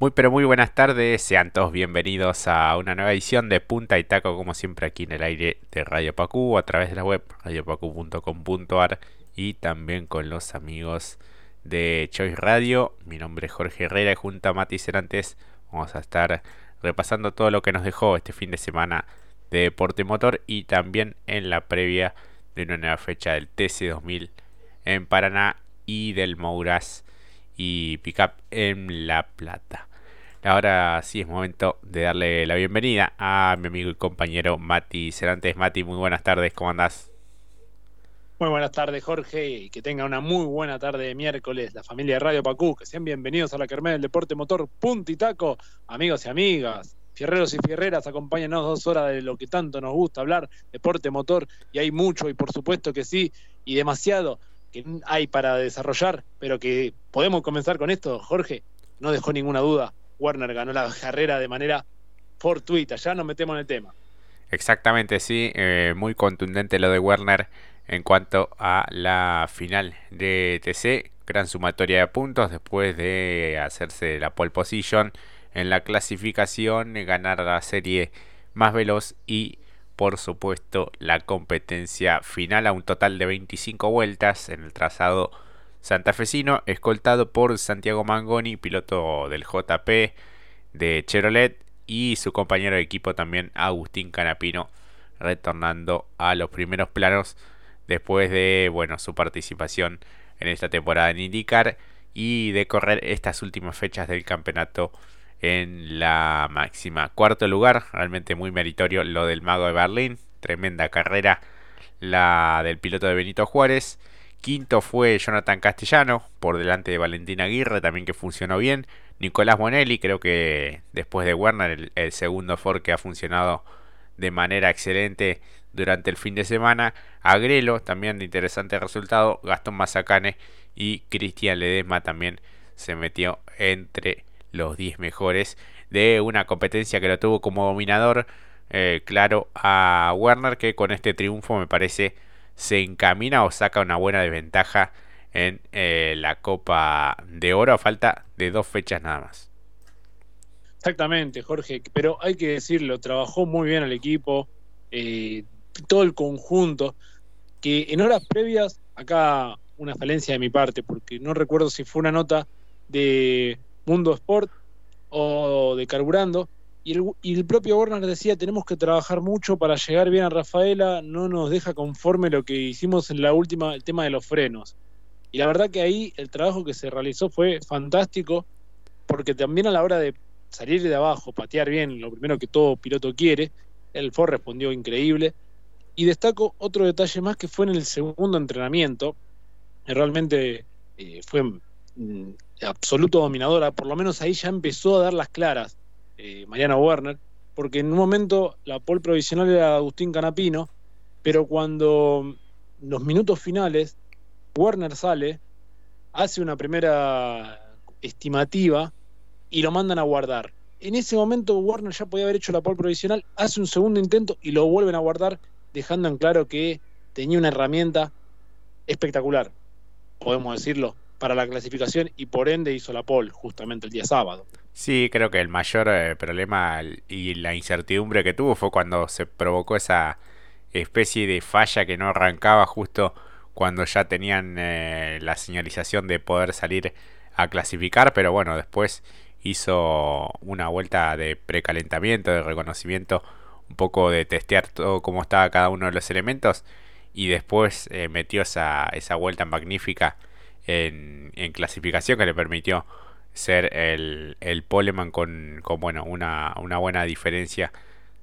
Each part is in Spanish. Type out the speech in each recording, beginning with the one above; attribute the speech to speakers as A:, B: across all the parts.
A: Muy pero muy buenas tardes, sean todos bienvenidos a una nueva edición de Punta y Taco como siempre aquí en el aire de Radio Pacu a través de la web radiopacu.com.ar y también con los amigos de Choice Radio. Mi nombre es Jorge Herrera y junto a Mati Cerantes vamos a estar repasando todo lo que nos dejó este fin de semana de Deporte Motor y también en la previa de una nueva fecha del TC2000 en Paraná y del Mouras y Pickup en La Plata. Ahora sí es momento de darle la bienvenida a mi amigo y compañero Mati Cerantes. Mati, muy buenas tardes, ¿cómo andás?
B: Muy buenas tardes, Jorge, y que tenga una muy buena tarde de miércoles, la familia de Radio Pacú, que sean bienvenidos a la Kermés del Deporte Motor Punto y Taco, amigos y amigas, fierreros y fierreras, acompáñenos dos horas de lo que tanto nos gusta hablar, deporte motor, y hay mucho, y por supuesto que sí, y demasiado que hay para desarrollar, pero que podemos comenzar con esto, Jorge, no dejó ninguna duda, Werner ganó la carrera de manera fortuita, ya nos metemos en el tema.
A: Exactamente, sí, eh, muy contundente lo de Werner en cuanto a la final de TC, gran sumatoria de puntos después de hacerse la pole position en la clasificación, ganar la serie más veloz y por supuesto la competencia final a un total de 25 vueltas en el trazado santafesino, escoltado por Santiago Mangoni, piloto del JP de Chevrolet y su compañero de equipo también Agustín Canapino retornando a los primeros planos después de bueno su participación en esta temporada en IndyCar y de correr estas últimas fechas del campeonato en la máxima. Cuarto lugar, realmente muy meritorio lo del Mago de Berlín, tremenda carrera la del piloto de Benito Juárez. Quinto fue Jonathan Castellano, por delante de Valentina Aguirre, también que funcionó bien. Nicolás Bonelli, creo que después de Werner, el, el segundo Ford que ha funcionado de manera excelente durante el fin de semana. Agrelo, también de interesante resultado. Gastón Mazacane y Cristian Ledesma también se metió entre los 10 mejores de una competencia que lo tuvo como dominador. Eh, claro a Werner que con este triunfo me parece se encamina o saca una buena desventaja en eh, la Copa de Oro a falta de dos fechas nada más.
B: Exactamente, Jorge, pero hay que decirlo, trabajó muy bien el equipo, eh, todo el conjunto, que en horas previas, acá una falencia de mi parte, porque no recuerdo si fue una nota de Mundo Sport o de Carburando, y el, y el, propio decía, tenemos que trabajar mucho para llegar bien a Rafaela, no nos deja conforme lo que hicimos en la última, el tema de los frenos. Y la verdad que ahí el trabajo que se realizó fue fantástico, porque también a la hora de salir de abajo, patear bien, lo primero que todo piloto quiere, el Ford respondió increíble. Y destaco otro detalle más que fue en el segundo entrenamiento, realmente eh, fue mm, absoluto dominadora, por lo menos ahí ya empezó a dar las claras eh, Mariana Werner, porque en un momento la pole provisional era Agustín Canapino, pero cuando los minutos finales Werner sale, hace una primera estimativa y lo mandan a guardar. En ese momento Warner ya podía haber hecho la pole provisional, hace un segundo intento y lo vuelven a guardar, dejando en claro que tenía una herramienta espectacular, podemos decirlo, para la clasificación y por ende hizo la pole justamente el día sábado.
A: Sí, creo que el mayor eh, problema y la incertidumbre que tuvo fue cuando se provocó esa especie de falla que no arrancaba justo cuando ya tenían eh, la señalización de poder salir a clasificar, pero bueno, después hizo una vuelta de precalentamiento, de reconocimiento, un poco de testear todo cómo estaba cada uno de los elementos y después eh, metió esa, esa vuelta magnífica en, en, clasificación que le permitió ser el, el poleman con, con bueno, una, una, buena diferencia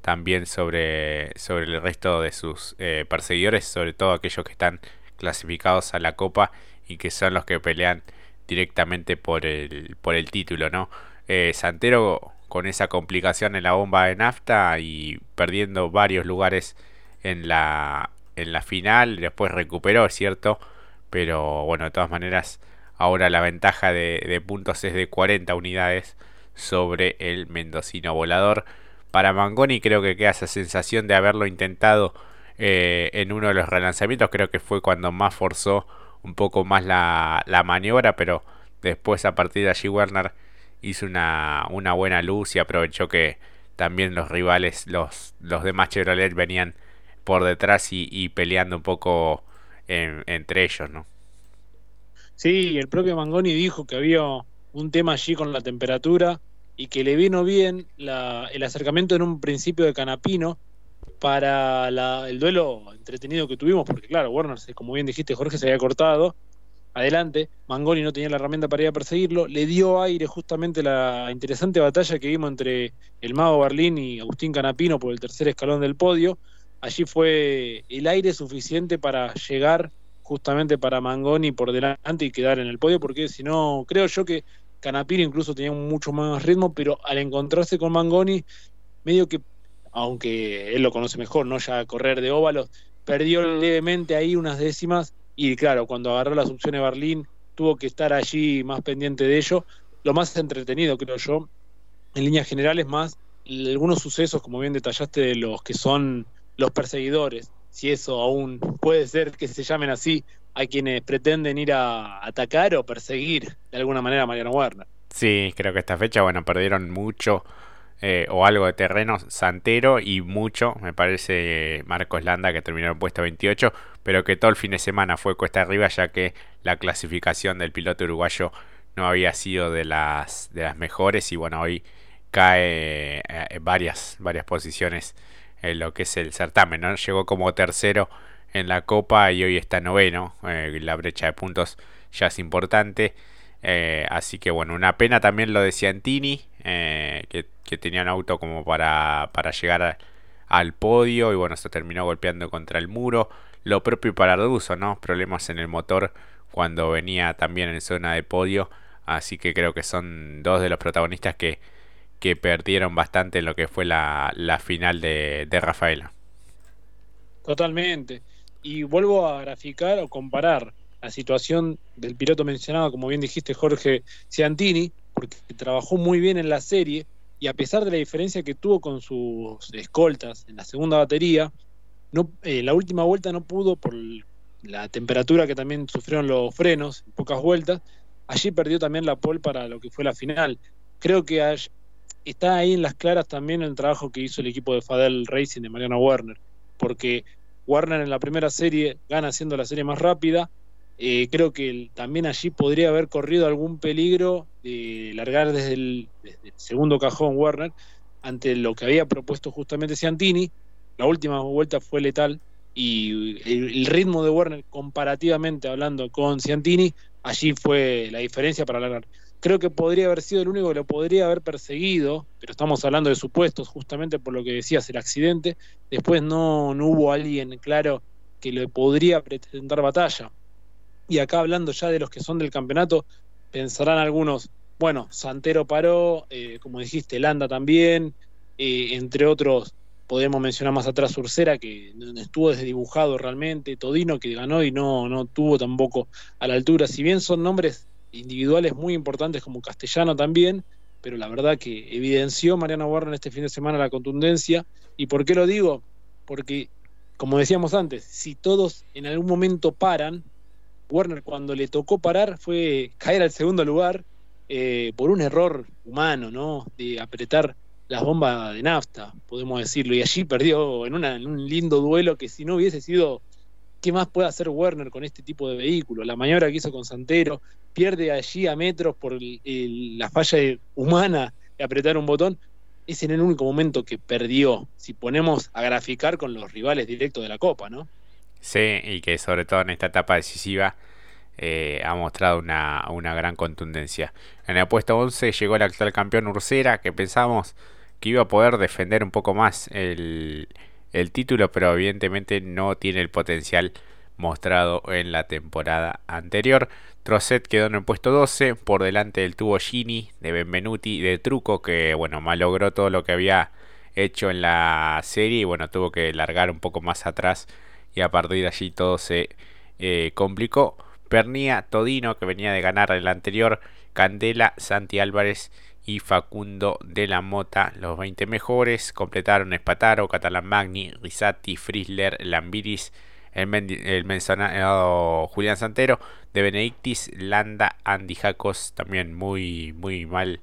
A: también sobre, sobre el resto de sus eh, perseguidores, sobre todo aquellos que están clasificados a la copa y que son los que pelean directamente por el, por el título, ¿no? Eh, Santero con esa complicación en la bomba de nafta y perdiendo varios lugares en la, en la final, después recuperó, ¿cierto? Pero bueno, de todas maneras, ahora la ventaja de, puntos es de 40 unidades sobre el mendocino volador. Para Mangoni creo que queda esa sensación de haberlo intentado eh, en uno de los relanzamientos, creo que fue cuando más forzó un poco más la, maniobra, pero después a partir de allí Werner hizo una, buena luz y aprovechó que también los rivales, los, los demás Chevrolet venían por detrás y, peleando un poco entre ellos, ¿no?
B: Sí, el propio Mangoni dijo que había un tema allí con la temperatura y que le vino bien el acercamiento en un principio de Canapino para el duelo entretenido que tuvimos, porque claro, Warner, como bien dijiste, Jorge se había cortado, adelante, Mangoni no tenía la herramienta para ir a perseguirlo, le dio aire justamente la interesante batalla que vimos entre el mago Berlín y Agustín Canapino por el tercer escalón del podio, allí fue el aire suficiente para llegar justamente para Mangoni por delante y quedar en el podio, porque si no, creo yo que Canapino incluso tenía mucho más ritmo, pero al encontrarse con Mangoni, medio que, aunque él lo conoce mejor, no ya correr de óvalos, perdió levemente ahí unas décimas y claro, cuando agarró las opciones Berlín, tuvo que estar allí más pendiente de ello. Lo más entretenido, creo yo, en líneas generales, más algunos sucesos, como bien detallaste, de los que son los perseguidores si eso aún puede ser que se llamen así a quienes pretenden ir a atacar o perseguir de alguna manera a Mariano Warner.
A: Sí, creo que esta fecha, bueno, perdieron mucho eh, o algo de terreno Santero y mucho, me parece, Marcos Landa, que terminó en puesto 28, pero que todo el fin de semana fue cuesta arriba, ya que la clasificación del piloto uruguayo no había sido de las, de las mejores y bueno, hoy cae eh, varias, varias posiciones lo que es el certamen. ¿no? Llegó como tercero en la Copa y hoy está noveno. Eh, la brecha de puntos ya es importante. Eh, así que bueno, una pena también lo de Ciantini, eh, que, tenía un auto como para, para llegar al podio y bueno, se terminó golpeando contra el muro. Lo propio para Arduzo, ¿no? Problemas en el motor cuando venía también en zona de podio. Así que creo que son dos de los protagonistas que, que perdieron bastante en lo que fue la, final de, Rafaela.
B: Totalmente. Y vuelvo a graficar o comparar la situación del piloto mencionado, como bien dijiste, Jorge Ciantini, porque trabajó muy bien en la serie y a pesar de la diferencia que tuvo con sus escoltas en la segunda batería, no, eh, la última vuelta no pudo por la temperatura que también sufrieron los frenos, en pocas vueltas, allí perdió también la pole para lo que fue la final. Creo que está ahí en las claras también el trabajo que hizo el equipo de Fadel Racing de Mariano Werner, porque Werner en la primera serie gana siendo la serie más rápida. Eh, creo que también allí podría haber corrido algún peligro de largar desde el, segundo cajón Werner ante lo que había propuesto justamente Ciantini. La última vuelta fue letal y el, ritmo de Werner comparativamente hablando con Ciantini, allí fue la diferencia para largar creo que podría haber sido el único que lo podría haber perseguido, pero estamos hablando de supuestos justamente por lo que decías, el accidente. Después no, no hubo alguien claro que le podría presentar batalla. Y acá hablando ya de los que son del campeonato, pensarán algunos, bueno, Santero paró, eh, como dijiste, Landa también, eh, entre otros podemos mencionar más atrás Ursera, que estuvo desdibujado realmente, Todino que ganó y no, no tuvo tampoco a la altura. Si bien son nombres individuales muy importantes como Castellano también, pero la verdad que evidenció Mariano Warren este fin de semana la contundencia. ¿Y por qué lo digo? Porque, como decíamos antes, si todos en algún momento paran, Warner cuando le tocó parar fue caer al segundo lugar eh, por un error humano, ¿no? De apretar las bombas de nafta, podemos decirlo, y allí perdió en, en un lindo duelo que si no hubiese sido ¿qué más puede hacer Werner con este tipo de vehículo? La maniobra que hizo con Santero, pierde allí a metros por la falla humana de apretar un botón. Es en el único momento que perdió, si ponemos a graficar con los rivales directos de la Copa, ¿no?
A: Sí, y que sobre todo en esta etapa decisiva eh, ha mostrado una, gran contundencia. En el puesto 11 llegó el actual campeón Ursera, que pensamos que iba a poder defender un poco más el, el título, pero evidentemente no tiene el potencial mostrado en la temporada anterior. Trosset quedó en el puesto 12, por delante del tubo Gini, de Benvenuti, de Truco, que bueno, malogró todo lo que había hecho en la serie y bueno, tuvo que largar un poco más atrás y a partir de allí todo se eh, complicó. Pernia, Todino, que venía de ganar el anterior, Candela, Santi Álvarez y Facundo de la Mota, los 20 mejores. Completaron Espataro, Catalán Magni, Risati, Frisler, Lambiris, el, mencionado Julián Santero, de Benedictis, Landa, Andy Jacos, también muy, muy mal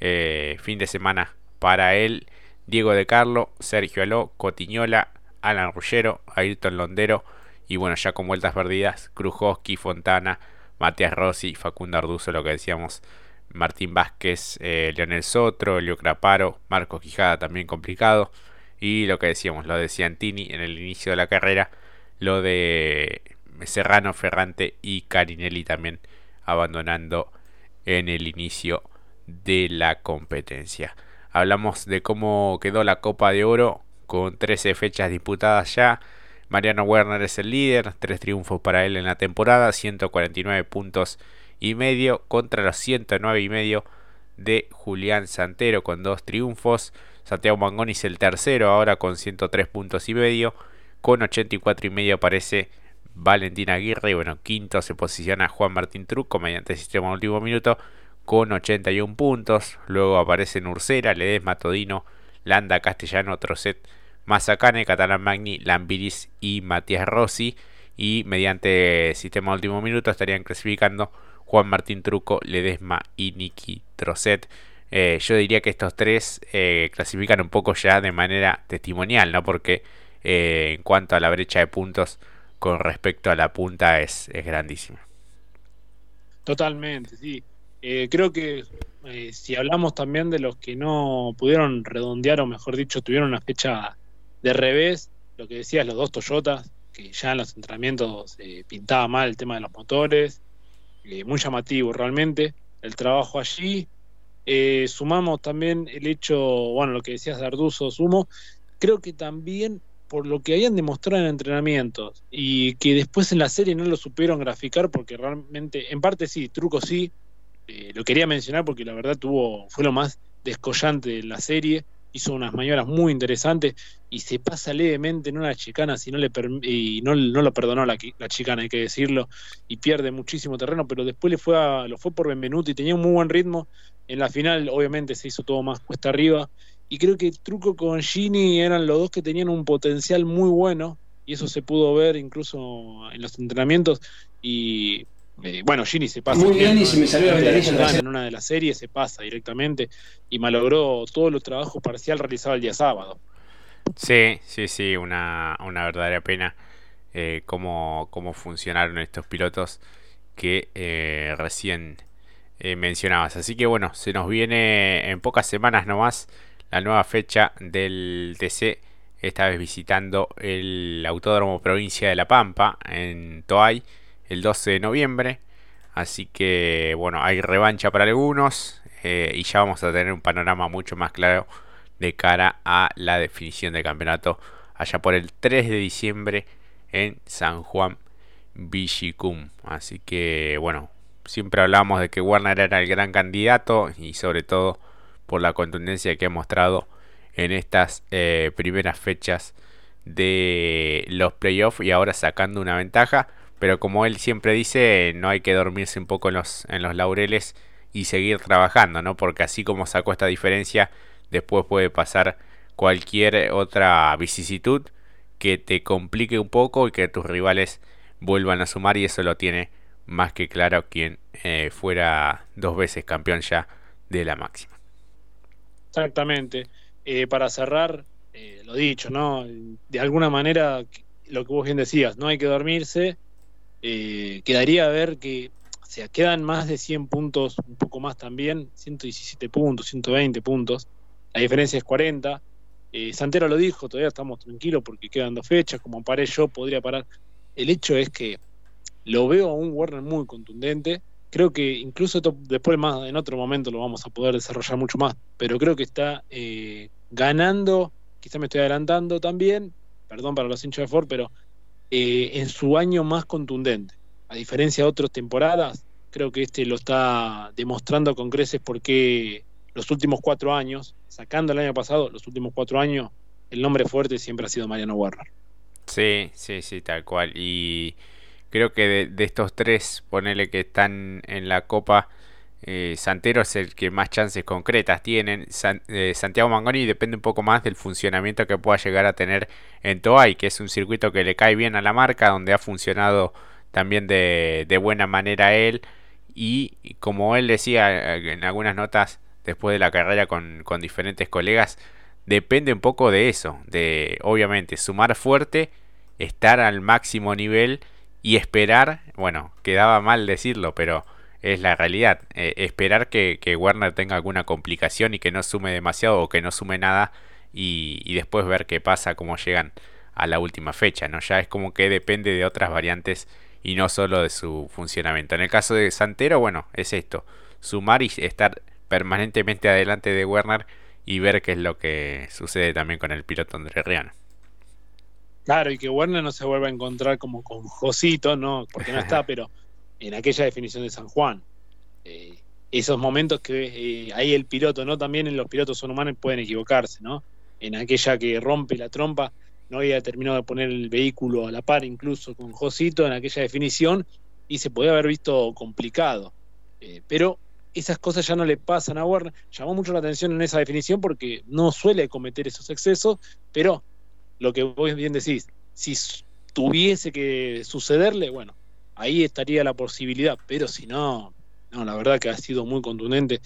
A: eh, fin de semana para él. Diego de Carlo, Sergio Aló, Cotiñola, Alan Ruggero, Ayrton Londero y bueno, ya con vueltas perdidas, Krujowski, Fontana, Matías Rossi, Facundo Arduzo, lo que decíamos, Martín Vázquez, eh, Leonel Sotro, Leo Craparo, Marcos Quijada también complicado. Y lo que decíamos, lo de Ciantini en el inicio de la carrera, lo de Serrano, Ferrante y Carinelli también abandonando en el inicio de la competencia. Hablamos de cómo quedó la Copa de Oro con 13 fechas disputadas ya. Mariano Werner es el líder, tres triunfos para él en la temporada, 149 puntos y medio contra los 109 y medio de Julián Santero con dos triunfos. Santiago Mangoni es el tercero ahora con 103 puntos y medio. Con 84 y medio aparece Valentín Aguirre. Y bueno, quinto se posiciona Juan Martín Truco mediante el sistema último minuto con 81 puntos. Luego aparecen Ursera, Ledesma, Todino, Landa, Castellano, Trocet, Mazacane, Catalán Magni, Lambiris y Matías Rossi. Y mediante sistema último minuto estarían clasificando Juan Martín Truco, Ledesma y Nicky Trocet. Eh, yo diría que estos tres eh, clasifican un poco ya de manera testimonial, ¿no? Porque eh, en cuanto a la brecha de puntos con respecto a la punta es, es grandísima.
B: Totalmente, sí. creo que si hablamos también de los que no pudieron redondear, o mejor dicho, tuvieron una fecha de revés, lo que decías, los dos Toyotas, que ya en los entrenamientos pintaba mal el tema de los motores, muy llamativo realmente el trabajo allí. Eh, sumamos también el hecho, bueno, lo que decías de Arduzo, sumo, creo que también por lo que habían demostrado en entrenamientos y que después en la serie no lo supieron graficar porque realmente, en parte sí, truco sí, eh, lo quería mencionar porque la verdad tuvo, fue lo más descollante de la serie, hizo unas maniobras muy interesantes y se pasa levemente en una chicana si no le y no, no, lo perdonó la, la, chicana hay que decirlo y pierde muchísimo terreno pero después le fue a, lo fue por Benvenuti tenía un muy buen ritmo en la final obviamente se hizo todo más cuesta arriba y creo que Truco con Gini eran los dos que tenían un potencial muy bueno y eso se pudo ver incluso en los entrenamientos y eh, bueno, Gini se pasa.
C: Muy bien, y se me salió la
B: En una de las series se pasa directamente y malogró todo el trabajo parcial realizado el día sábado.
A: Sí, sí, sí, una, una verdadera pena eh, cómo, cómo, funcionaron estos pilotos que eh, recién eh, mencionabas. Así que bueno, se nos viene en pocas semanas nomás la nueva fecha del TC, esta vez visitando el Autódromo Provincia de La Pampa en Toay el 12 de noviembre. Así que bueno, hay revancha para algunos eh, y ya vamos a tener un panorama mucho más claro de cara a la definición del campeonato allá por el 3 de diciembre en San Juan Villicum. Así que bueno, siempre hablamos de que Warner era el gran candidato y sobre todo por la contundencia que ha mostrado en estas eh, primeras fechas de los playoffs y ahora sacando una ventaja pero como él siempre dice, no hay que dormirse un poco en los, en los laureles y seguir trabajando, ¿no? Porque así como sacó esta diferencia, después puede pasar cualquier otra vicisitud que te complique un poco y que tus rivales vuelvan a sumar y eso lo tiene más que claro quien eh, fuera dos veces campeón ya de la máxima.
B: Exactamente. Eh, para cerrar, eh, lo dicho, ¿no? De alguna manera, lo que vos bien decías, no hay que dormirse, eh, quedaría a ver que o sea, quedan más de 100 puntos, un poco más también, 117 puntos, 120 puntos. La diferencia es 40. Eh, Santero lo dijo, todavía estamos tranquilos porque quedan dos fechas, como paré yo, podría parar. El hecho es que lo veo a un Warner muy contundente. Creo que incluso después más en otro momento lo vamos a poder desarrollar mucho más, pero creo que está eh, ganando, quizá me estoy adelantando también, perdón para los hinchas de Ford, pero eh, en su año más contundente. A diferencia de otras temporadas, creo que este lo está demostrando con creces porque los últimos cuatro años, sacando el año pasado, los últimos cuatro años, el nombre fuerte siempre ha sido Mariano Warner.
A: Sí, sí, sí, tal cual. Y creo que de, de estos tres, ponele que están en la Copa, eh, Santero es el que más chances concretas tienen. Eh, Santiago Mangoni depende un poco más del funcionamiento que pueda llegar a tener en Toay, que es un circuito que le cae bien a la marca, donde ha funcionado también de, buena manera él. Y como él decía eh, en algunas notas después de la carrera con, con diferentes colegas, depende un poco de eso, de obviamente sumar fuerte, estar al máximo nivel y esperar, bueno, quedaba mal decirlo, pero es la realidad, eh, esperar que, que, Werner tenga alguna complicación y que no sume demasiado o que no sume nada y, y, después ver qué pasa, cómo llegan a la última fecha, ¿no? Ya es como que depende de otras variantes y no solo de su funcionamiento. En el caso de Santero, bueno, es esto, sumar y estar permanentemente adelante de Werner y ver qué es lo que sucede también con el piloto André Riano.
B: Claro, y que Werner no se vuelva a encontrar como con Josito, ¿no? Porque no está, pero en aquella definición de San Juan. Eh, esos momentos que eh, ahí el piloto, ¿no? También en los pilotos son humanos pueden equivocarse, ¿no? En aquella que rompe la trompa, no había terminado de poner el vehículo a la par incluso con Josito en aquella definición y se podía haber visto complicado. Eh, pero esas cosas ya no le pasan a Werner. Llamó mucho la atención en esa definición porque no suele cometer esos excesos, pero lo que vos bien decís, si tuviese que sucederle, bueno, ahí estaría la posibilidad, pero si no, no, la verdad que ha sido muy contundente.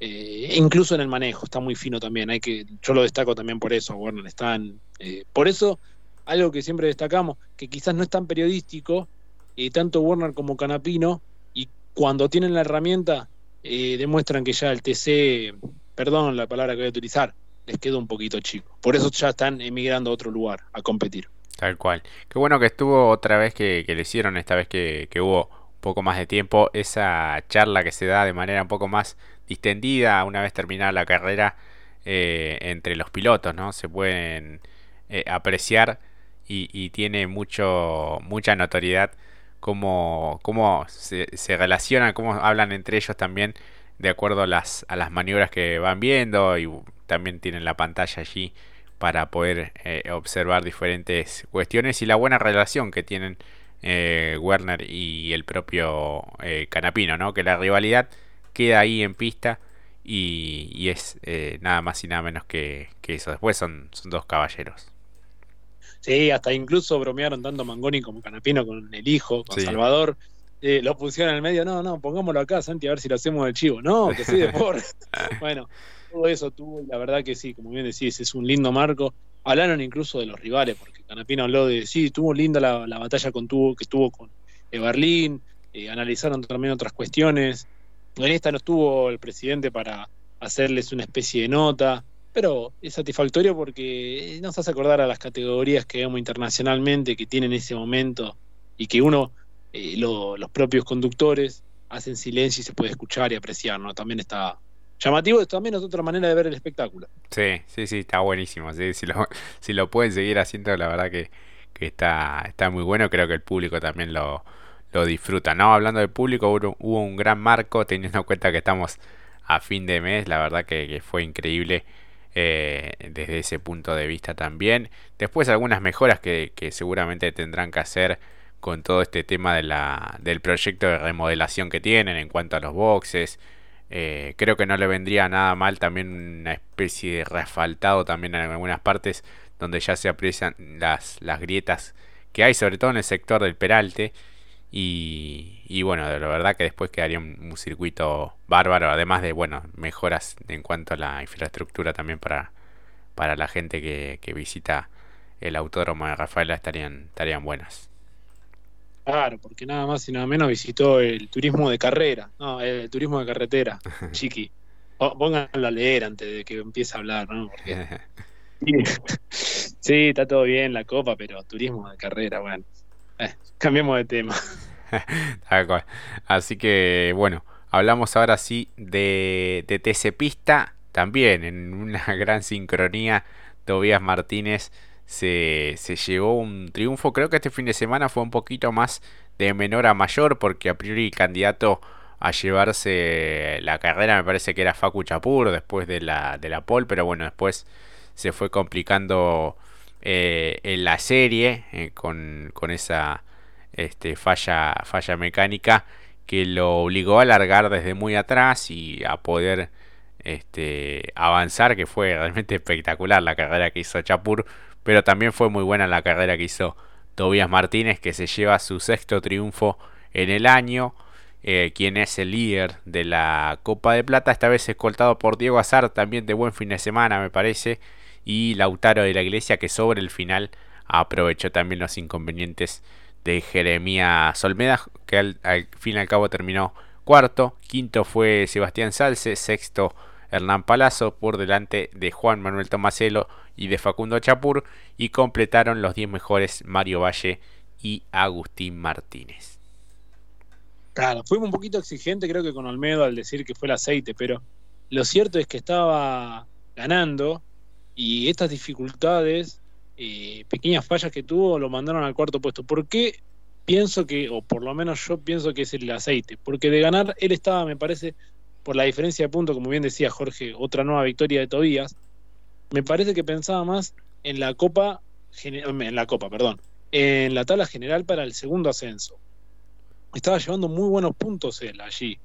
B: Eh, incluso en el manejo, está muy fino también. Hay que, yo lo destaco también por eso, Werner. Están, eh, por eso, algo que siempre destacamos, que quizás no es tan periodístico, eh, tanto Werner como Canapino, y cuando tienen la herramienta, eh, demuestran que ya el TC, perdón la palabra que voy a utilizar, les quedó un poquito chico. Por eso ya están emigrando a otro lugar a competir.
A: Tal cual. Qué bueno que estuvo otra vez que, que le hicieron, esta vez que, hubo un poco más de tiempo, esa charla que se da de manera un poco más distendida una vez terminada la carrera eh, entre los pilotos, ¿no? Se pueden eh, apreciar y, y, tiene mucho mucha notoriedad cómo, cómo se, se, relacionan, cómo hablan entre ellos también de acuerdo a las, a las maniobras que van viendo y también tienen la pantalla allí para poder eh, observar diferentes cuestiones y la buena relación que tienen eh, Werner y el propio eh, Canapino, ¿no? que la rivalidad queda ahí en pista y, y es eh, nada más y nada menos que, que eso. Después son, son dos caballeros.
B: Sí, hasta incluso bromearon tanto Mangoni como Canapino con el hijo, con sí. Salvador. Eh, lo pusieron en el medio, no, no, pongámoslo acá, Santi, a ver si lo hacemos del chivo. No, que soy de por. bueno, todo eso tuvo, y la verdad que sí, como bien decís, es un lindo marco. Hablaron incluso de los rivales, porque Canapino habló de, sí, tuvo linda la, la batalla con tuvo, que estuvo con eh, Berlín, eh, analizaron también otras cuestiones. En esta no estuvo el presidente para hacerles una especie de nota, pero es satisfactorio porque nos hace acordar a las categorías que vemos internacionalmente que tienen ese momento y que uno, eh, lo, los propios conductores, hacen silencio y se puede escuchar y apreciar, ¿no? También está llamativo, también es otra manera de ver el espectáculo.
A: Sí, sí, sí, está buenísimo. Sí, si, lo, si lo pueden seguir haciendo, la verdad que, que está, está muy bueno. Creo que el público también lo, lo disfruta. No, hablando del público, hubo, hubo, un gran marco, teniendo en cuenta que estamos a fin de mes. La verdad que, fue increíble eh, desde ese punto de vista también. Después algunas mejoras que, que, seguramente tendrán que hacer con todo este tema de la, del proyecto de remodelación que tienen en cuanto a los boxes. Eh, creo que no le vendría nada mal también una especie de reasfaltado también en algunas partes donde ya se aprecian las, las grietas que hay, sobre todo en el sector del Peralte. Y, y bueno, de la verdad que después quedaría un, un, circuito bárbaro, además de bueno, mejoras en cuanto a la infraestructura también para, para la gente que, que visita el autódromo de Rafaela estarían, estarían buenas.
B: Claro, porque nada más y nada menos visitó el turismo de carrera, no, el turismo de carretera, chiqui. Pónganlo a leer antes de que empiece a hablar, ¿no? Porque... sí, está todo bien la copa, pero turismo de carrera, bueno. Eh, cambiemos de tema.
A: Así que, bueno, hablamos ahora sí de, de TC Pista, también en una gran sincronía, Tobías Martínez se, se llevó un triunfo. Creo que este fin de semana fue un poquito más de menor a mayor, porque a priori el candidato a llevarse la carrera me parece que era Facu Chapur después de la, de la pole, pero bueno, después se fue complicando eh, en la serie eh, con, con, esa este, falla, falla mecánica que lo obligó a largar desde muy atrás y a poder este, avanzar, que fue realmente espectacular la carrera que hizo Chapur pero también fue muy buena la carrera que hizo Tobías Martínez, que se lleva su sexto triunfo en el año eh, quien es el líder de la Copa de Plata, esta vez escoltado por Diego Azar, también de buen fin de semana me parece, y Lautaro de la Iglesia que sobre el final aprovechó también los inconvenientes de Jeremías Solmeda, que al, fin y al cabo terminó cuarto, quinto fue Sebastián Salce, sexto Hernán Palazzo por delante de Juan Manuel Tomaselo y de Facundo Chapur y completaron los 10 mejores Mario Valle y Agustín Martínez.
B: Claro, fuimos un poquito exigente creo que con Olmedo al decir que fue el aceite, pero lo cierto es que estaba ganando y estas dificultades, eh, pequeñas fallas que tuvo, lo mandaron al cuarto puesto. ¿Por qué pienso que, o por lo menos yo pienso que es el aceite? Porque de ganar él estaba, me parece, por la diferencia de puntos, como bien decía Jorge, otra nueva victoria de Tobías, me parece que pensaba más en la Copa, en la Copa, perdón, en la tabla general para el segundo ascenso. Estaba llevando muy buenos puntos él allí.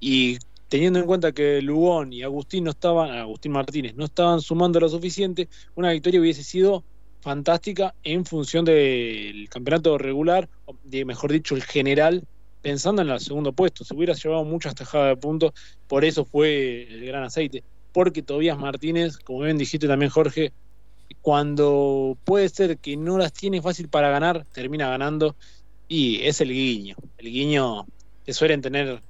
B: Y teniendo en cuenta que Lugón y Agustín no estaban, Agustín Martínez no estaban sumando lo suficiente, una victoria hubiese sido fantástica en función del campeonato regular, de mejor dicho, el general pensando en el segundo puesto, se hubiera llevado muchas tajadas de puntos, por eso fue el gran aceite. Porque Tobías Martínez, como bien dijiste también Jorge, cuando puede ser que no las tiene fácil para ganar, termina ganando y es el guiño. El guiño que suelen tener,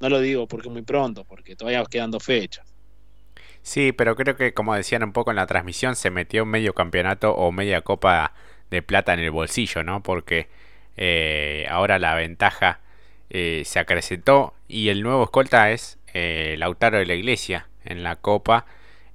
B: no lo digo porque muy pronto, porque todavía quedando fechas.
A: Sí, pero creo que como decían un poco en la transmisión, se metió medio campeonato o media copa de plata en el bolsillo, ¿no? Porque eh, ahora la ventaja eh, se acrecentó y el nuevo escolta es eh, Lautaro de la Iglesia en la Copa.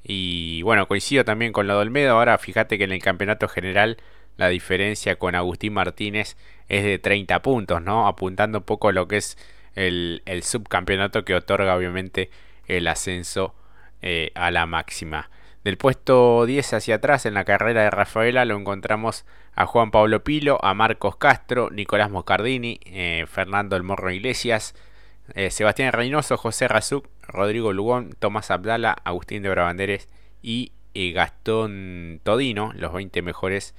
A: Y bueno, coincido también con lo de Olmedo. Ahora fíjate que en el campeonato general la diferencia con Agustín Martínez es de 30 puntos, ¿no? Apuntando un poco a lo que es el, subcampeonato que otorga obviamente el ascenso eh, a la máxima. Del puesto 10 hacia atrás en la carrera de Rafaela lo encontramos a Juan Pablo Pilo, a Marcos Castro, Nicolás Moscardini, eh, Fernando El Morro Iglesias, eh, Sebastián Reynoso, José Razuc, Rodrigo Lugón, Tomás Abdala, Agustín de Brabanderes y eh, Gastón Todino, los 20 mejores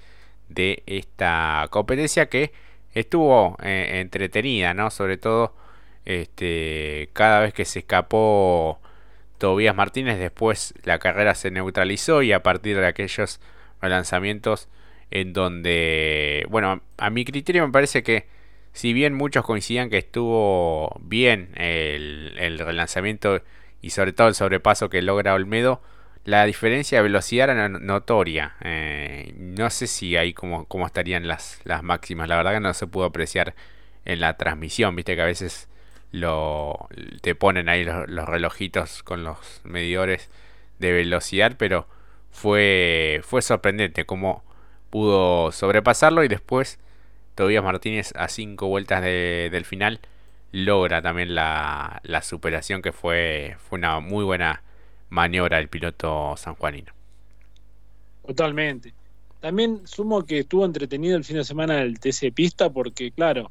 A: de esta competencia que estuvo entretenida, ¿no? Sobre todo este, cada vez que se escapó Tobías Martínez, después la carrera se neutralizó y a partir de aquellos relanzamientos en donde, bueno, a mi criterio me parece que si bien muchos coincidían que estuvo bien el, relanzamiento y sobre todo el sobrepaso que logra Olmedo, la diferencia de velocidad era notoria. Eh, no sé si ahí cómo, cómo estarían las, las máximas, la verdad que no se pudo apreciar en la transmisión, viste que a veces lo te ponen ahí los, relojitos con los medidores de velocidad, pero fue fue sorprendente cómo pudo sobrepasarlo y después Tobías Martínez a cinco vueltas del final logra también la, la, superación que fue, fue una muy buena maniobra del piloto sanjuanino.
B: Totalmente. También sumo que estuvo entretenido el fin de semana el TC Pista porque claro,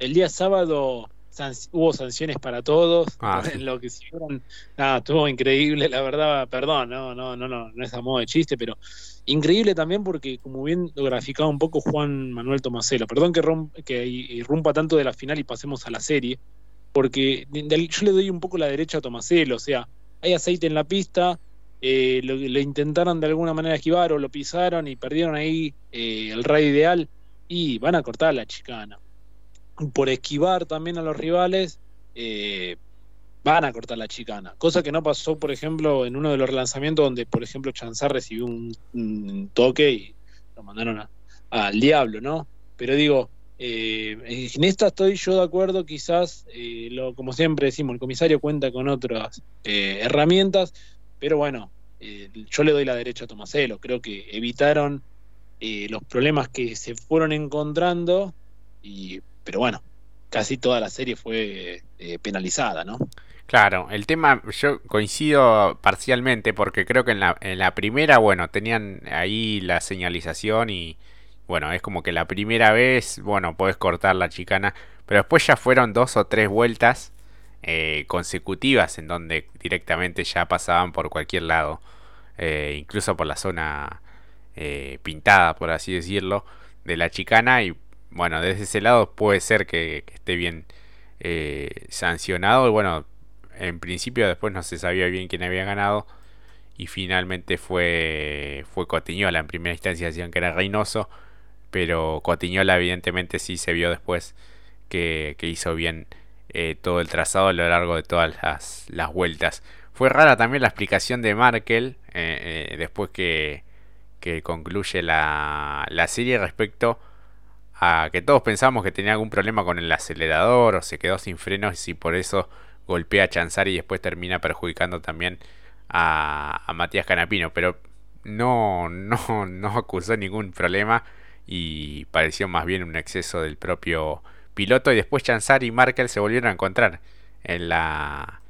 B: el día sábado hubo sanciones para todos, ah, lo que hicieron, nada, estuvo increíble, la verdad, perdón, no, no, no, no, no es a modo de chiste, pero increíble también porque como bien lo graficaba un poco Juan Manuel Tomaselo, perdón que, que irrumpa tanto de la final y pasemos a la serie, porque yo le doy un poco la derecha a Tomaselo, o sea, hay aceite en la pista, eh, lo, intentaron de alguna manera esquivar o lo pisaron y perdieron ahí eh, el radio ideal y van a cortar la chicana por esquivar también a los rivales, eh, van a cortar la chicana. Cosa que no pasó, por ejemplo, en uno de los relanzamientos donde, por ejemplo, Chanzar recibió un, toque y lo mandaron al diablo, ¿no? Pero digo, eh, en esta estoy yo de acuerdo, quizás, eh, como siempre decimos, el comisario cuenta con otras herramientas, pero bueno, yo le doy la derecha a Tomaselo, creo que evitaron los problemas que se fueron encontrando y pero bueno, casi toda la serie fue eh, penalizada, ¿no?
A: Claro, el tema yo coincido parcialmente porque creo que en la, en la primera, bueno, tenían ahí la señalización y bueno, es como que la primera vez, bueno, puedes cortar la chicana, pero después ya fueron dos o tres vueltas eh, consecutivas en donde directamente ya pasaban por cualquier lado, eh, incluso por la zona pintada, por así decirlo, de la chicana y bueno, desde ese lado puede ser que, esté bien eh, sancionado. Bueno, en principio después no se sabía bien quién había ganado. Y finalmente fue, fue Cotiñola. En primera instancia decían que era Reynoso. Pero Cotiñola evidentemente sí se vio después que, hizo bien eh, todo el trazado a lo largo de todas las, vueltas. Fue rara también la explicación de Markel eh, después que, que concluye la, la serie respecto que todos pensamos que tenía algún problema con el acelerador o se quedó sin frenos y por eso golpea a Chanzar y después termina perjudicando también a, Matías Canapino. Pero no, no, no acusó ningún problema y pareció más bien un exceso del propio piloto. Y después Chanzar y Markel se volvieron a encontrar en la,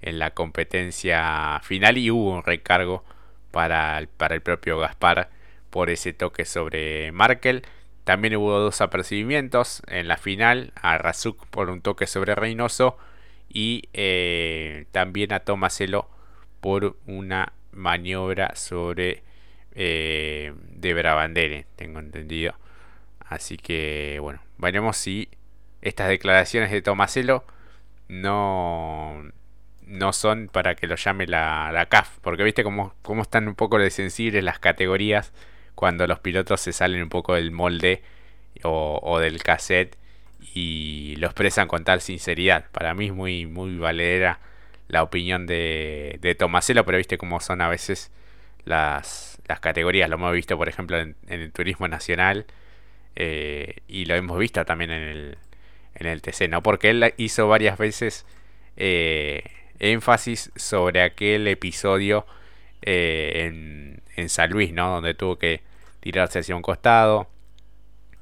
A: en la competencia final y hubo un recargo para para el propio Gaspar por ese toque sobre Markel. También hubo dos apercibimientos en la final a Razuk por un toque sobre Reynoso y eh, también a Tomaselo por una maniobra sobre eh, de Brabandere, tengo entendido. Así que bueno, veremos si estas declaraciones de Tomaselo no, no son para que lo llame la, la CAF, porque viste cómo, cómo están un poco de sensibles las categorías cuando los pilotos se salen un poco del molde o, del cassette y lo expresan con tal sinceridad. Para mí es muy, muy valedera la opinión de, de Tomaselo, pero viste cómo son a veces las, las categorías. Lo hemos visto, por ejemplo, en, el turismo nacional eh, y lo hemos visto también en el, en el TC, ¿no? Porque él hizo varias veces eh, énfasis sobre aquel episodio eh, en, en San Luis, ¿no? Donde tuvo que tirarse hacia un costado.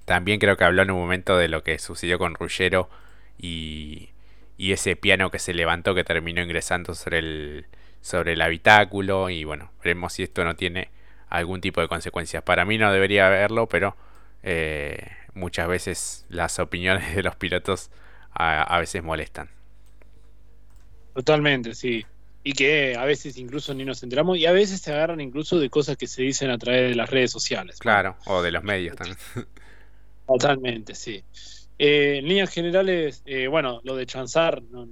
A: También creo que habló en un momento de lo que sucedió con Ruggero y, y ese piano que se levantó que terminó ingresando sobre el, sobre el habitáculo. Y bueno, veremos si esto no tiene algún tipo de consecuencias. Para mí no debería haberlo, pero eh, muchas veces las opiniones de los pilotos a, a veces molestan.
B: Totalmente, sí y que a veces incluso ni nos enteramos y a veces se agarran incluso de cosas que se dicen a través de las redes sociales.
A: Claro, o de los medios también.
B: Totalmente, sí. Eh, en líneas generales, eh, bueno, lo de Chanzar no,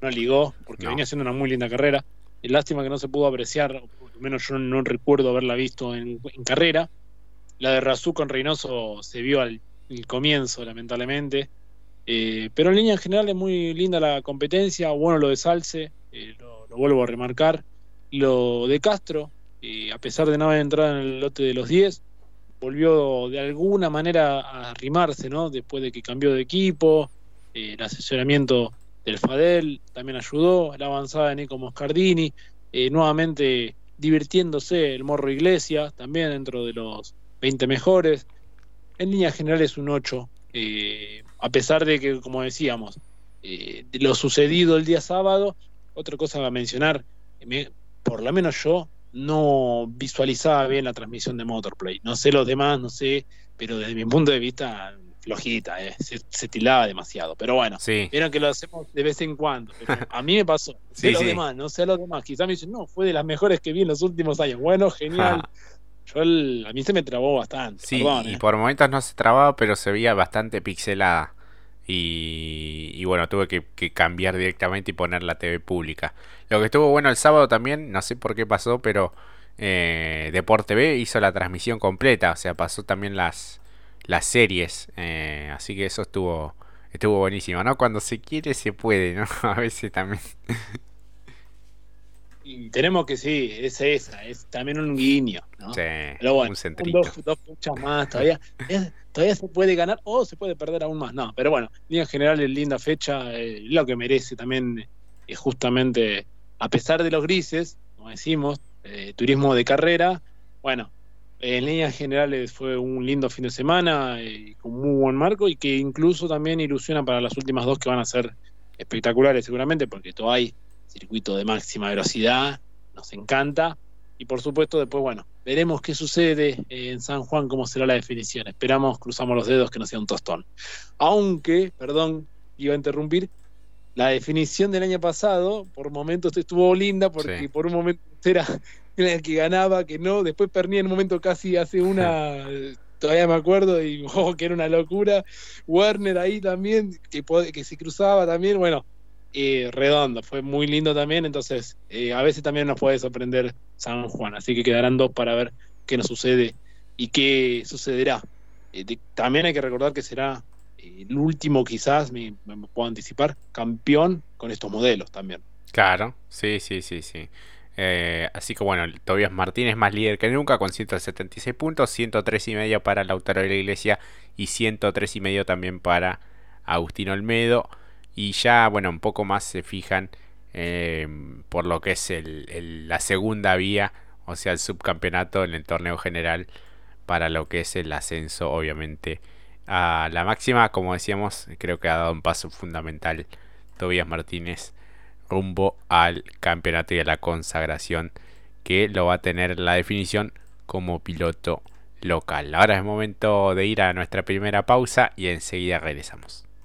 B: no, ligó, porque venía siendo una muy linda carrera. Lástima que no se pudo apreciar, o por lo menos yo no recuerdo haberla visto en, carrera. La de Razú con Reynoso se vio al, comienzo, lamentablemente. Eh, pero en líneas generales, muy linda la competencia. Bueno, lo de Salce, lo, vuelvo a remarcar. Lo de Castro, eh, a pesar de no haber entrado en el lote de los 10, volvió de alguna manera a arrimarse, ¿no? Después de que cambió de equipo, eh, el asesoramiento del Fadel también ayudó, la avanzada de Nico Moscardini, eh, nuevamente divirtiéndose el Morro Iglesia, también dentro de los 20 mejores. En líneas generales un 8, a pesar de que, como decíamos, de lo sucedido el día sábado, otra cosa a mencionar, por lo menos yo no visualizaba bien la transmisión de Motorplay. No sé los demás, no sé, pero desde mi punto de vista, flojita, eh, se, tilaba demasiado. Pero bueno, vieron que lo hacemos de vez en cuando. a mí me pasó. sé los demás, no sé los demás. Quizás me dicen, no, fue de las mejores que vi en los últimos años. Bueno, genial. Yo a mí se me trabó bastante.
A: Sí, y eh. por momentos no se trababa, pero se veía bastante pixelada. Y, bueno, tuve que, cambiar directamente y poner la TV pública. Lo que estuvo bueno el sábado también, no sé por qué pasó, pero eh, Deporte TV hizo la transmisión completa, o sea, pasó también las, las series. Eh, así que eso estuvo, estuvo buenísimo, ¿no? Cuando se quiere se puede, ¿no? A veces también.
B: Y tenemos que sí, es esa, es también un guiño, ¿no?
A: Sí, Pero bueno, un.
B: Dos, dos más, todavía, todavía se puede ganar o se puede perder aún más, no, pero bueno, en general es linda fecha, eh, lo que merece también es eh, justamente, a pesar de los grises, como decimos, eh, turismo de carrera, bueno, en líneas generales fue un lindo fin de semana, con muy buen marco y que incluso también ilusiona para las últimas dos que van a ser espectaculares seguramente, porque todavía hay circuito de máxima velocidad, nos encanta. Y por supuesto, después, bueno, veremos qué sucede en San Juan, cómo será la definición. Esperamos, cruzamos los dedos que no sea un tostón. Aunque, perdón, iba a interrumpir, la definición del año pasado, por momentos estuvo linda, porque por un momento era el que ganaba, que no, después perdía en un momento casi hace una todavía me acuerdo, y oh, que era una locura. Werner ahí también, que, que se cruzaba también, bueno, eh, redondo, fue muy lindo también, entonces eh, a veces también nos puede sorprender San Juan, así que quedarán dos para ver qué nos sucede y qué sucederá. Eh, también hay que recordar que será el último quizás, me, puedo anticipar, campeón con estos modelos también.
A: Claro, sí, sí, sí, sí. Eh, así que bueno, Tobias Martínez más líder que nunca con 176 puntos, 103 y medio para Lautaro de la Iglesia y 103 y medio también para Agustín Olmedo. Y ya, bueno, un poco más se fijan eh, por lo que es el, la segunda vía, o sea, el subcampeonato en el torneo general para lo que es el ascenso, obviamente, a la máxima. Como decíamos, creo que ha dado un paso fundamental Tobias Martínez rumbo al campeonato y a la consagración que lo va a tener la definición como piloto local. Ahora es momento de ir a nuestra primera pausa y enseguida regresamos.